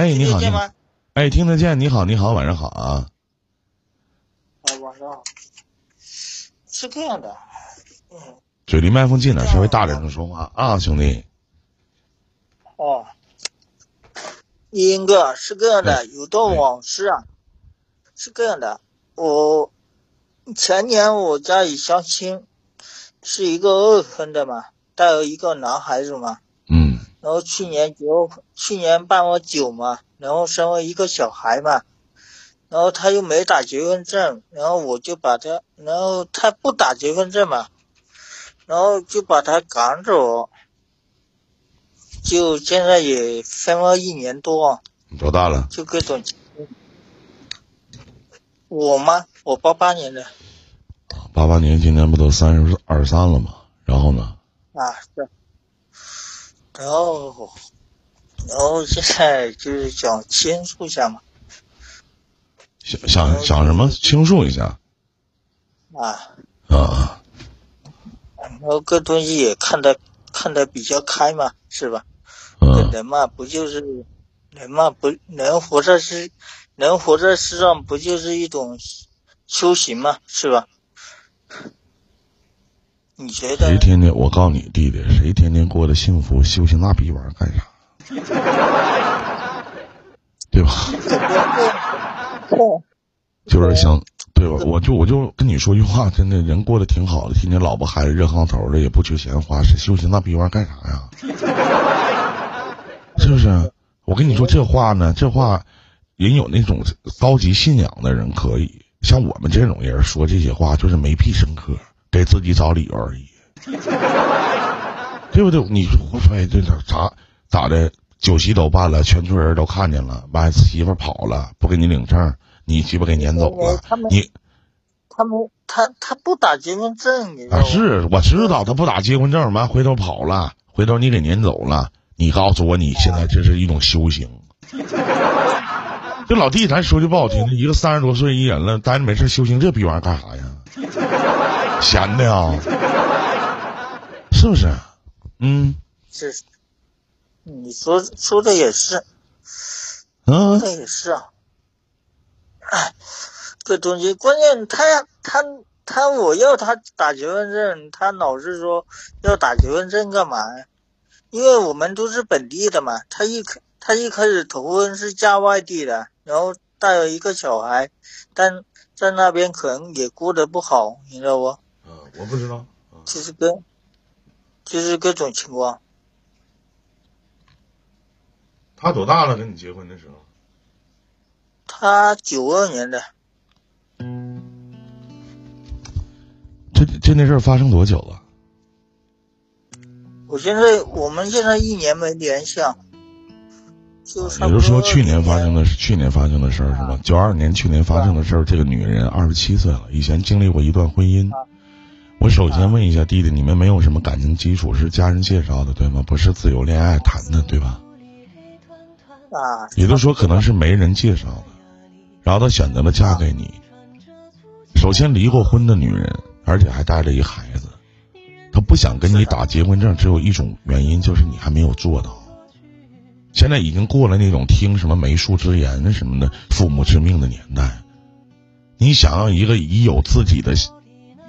哎，你好，你好听得见吗？哎，听得见。你好，你好，晚上好啊。哎，晚上好。是这样的，嗯，嘴离麦克风近点，稍微大点声说话啊，兄弟。哦，英哥是这样的，有段往事啊，是这样的，我前年我家里相亲，是一个二婚的嘛，带了一个男孩子嘛，嗯然后去年结婚，去年办了酒嘛，然后生了一个小孩嘛，然后他又没打结婚证，然后我就把他，然后他不打结婚证嘛，然后就把他赶走，就现在也分了一年多，你多大了？就各种。我吗？我八八年的八八年，今年不都三十二三了吗？然后呢？啊，是。然后，然后现在就是想倾诉一下嘛，想想想什么？倾诉一下啊。啊。然后各东西也看得看得比较开嘛，是吧？嗯人嘛，不就是人嘛，不人活在世，人活在世上不就是一种修行嘛，是吧？你觉得谁？天天我告诉你弟弟，谁天天过得幸福，修行那逼玩意儿干啥？对吧？就是想对吧？我就我就跟你说句话，真的人过得挺好的，天天老婆孩子热炕头的，也不缺钱花，谁修行那逼玩意儿干啥呀？是不是？我跟你说这话呢，这话人有那种高级信仰的人可以，像我们这种人说这些话就是没屁深刻，给自己找理由而已，对不对？你说我说哎，这咋咋咋的？酒席都办了，全村人都看见了，完媳妇儿跑了，不给你领证，你鸡巴给撵走了他，们你他们他他不打结婚证，你啊？是我知道他不打结婚证，完回头跑了，回头你给撵走了，你告诉我你现在这是一种修行。这老弟，咱说句不好听的，一个三十多岁一人了，待着没事修行这逼玩意儿干啥呀？闲的呀，是不是？嗯是，你说说的也是，嗯那也是啊。哎，这东西关键他他他我要他打结婚证，他老是说要打结婚证干嘛呀？因为我们都是本地的嘛，他一开他一开始头婚是嫁外地的，然后带了一个小孩，但在那边可能也过得不好，你知道不？嗯，我不知道。就是各就是各种情况。他多大了？跟你结婚的时候？他九二年的，这这那事儿发生多久了？我现在我们现在一年没联系啊，就差不多也就是说，去年发生的。是去年发生的事儿是吧？九二年去年发生的事儿，这个女人二十七岁了，以前经历过一段婚姻。我首先问一下弟弟，你们没有什么感情基础，是家人介绍的对吗？不是自由恋爱谈的对吧？啊，也就是说，可能是媒人介绍的，然后她选择了嫁给你。首先，离过婚的女人，而且还带着一孩子，她不想跟你打结婚证，只有一种原因，就是你还没有做到。现在已经过了那种听什么媒妁之言什么的父母之命的年代。你想要一个已有自己的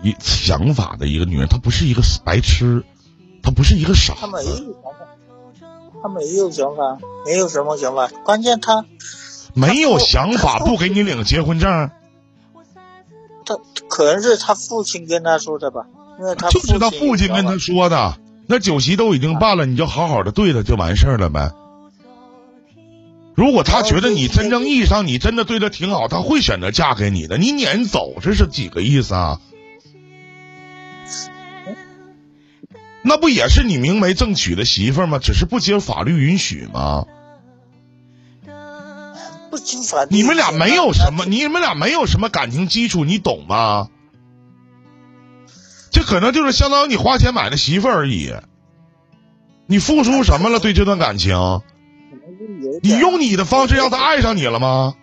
一想法的一个女人，她不是一个白痴，她不是一个傻她没。有想法，她没有想法，没有什么想法，关键她没有想法，不给你领结婚证，他可能是他父亲跟他说的吧，因为他就是他父亲跟他说的。那酒席都已经办了，你就好好的对他就完事儿了呗。如果他觉得你真正意义上你真的对他挺好，他会选择嫁给你的。你撵走，这是几个意思啊？那不也是你明媒正娶的媳妇儿吗？只是不经法律允许吗？不经法律你们俩没有什么，你们俩没有什么感情基础，你懂吗？这可能就是相当于你花钱买的媳妇而已。你付出什么了？对这段感情，你用你的方式让他爱上你了吗？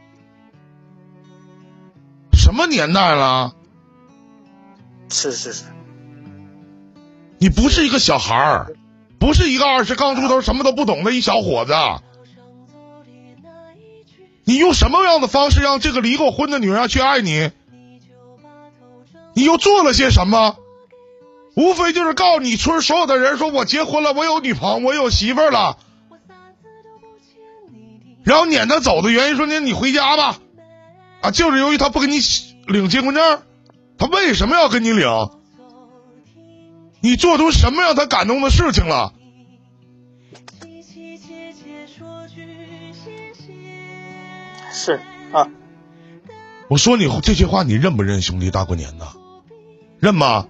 什么年代了？是是是，你不是一个小孩儿，不是一个二十刚出头什么都不懂的一小伙子。你用什么样的方式让这个离过婚的女人去爱你？你又做了些什么？无非就是告诉你村所有的人说，我结婚了，我有女朋友，我有媳妇儿了。然后撵他走的原因说呢，你回家吧。啊，就是由于他不给你领结婚证，他为什么要跟你领？你做出什么让他感动的事情了？是啊，我说你这些话，你认不认？兄弟，大过年的，认吗？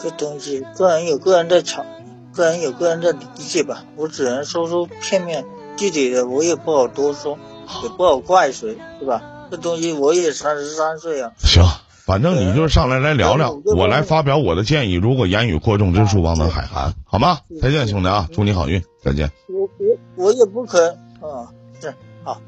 这东西个人有个人的场，个人有个人的理解吧。我只能说出片面，具体的我也不好多说，也不好怪谁，对吧？这东西我也三十三岁啊。行，反正你就是上来来聊聊，我来发表我的建议。如果言语过重之处，望能海涵，好吗？再见，兄弟啊，祝你好运，再见。我我我也不可能啊。是好。